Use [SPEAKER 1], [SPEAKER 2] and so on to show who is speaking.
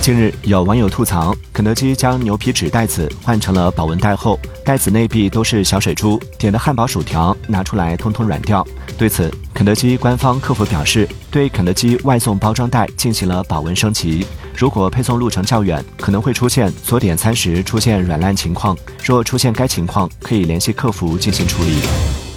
[SPEAKER 1] 近日有网友吐槽肯德基将牛皮纸袋子换成了保温袋后袋子内壁都是小水珠点的汉堡薯条拿出来通通软掉。对此肯德基官方客服表示对肯德基外送包装袋进行了保温升级。如果配送路程较远可能会出现所点餐时出现软烂情况若出现该情况可以联系客服进行处理。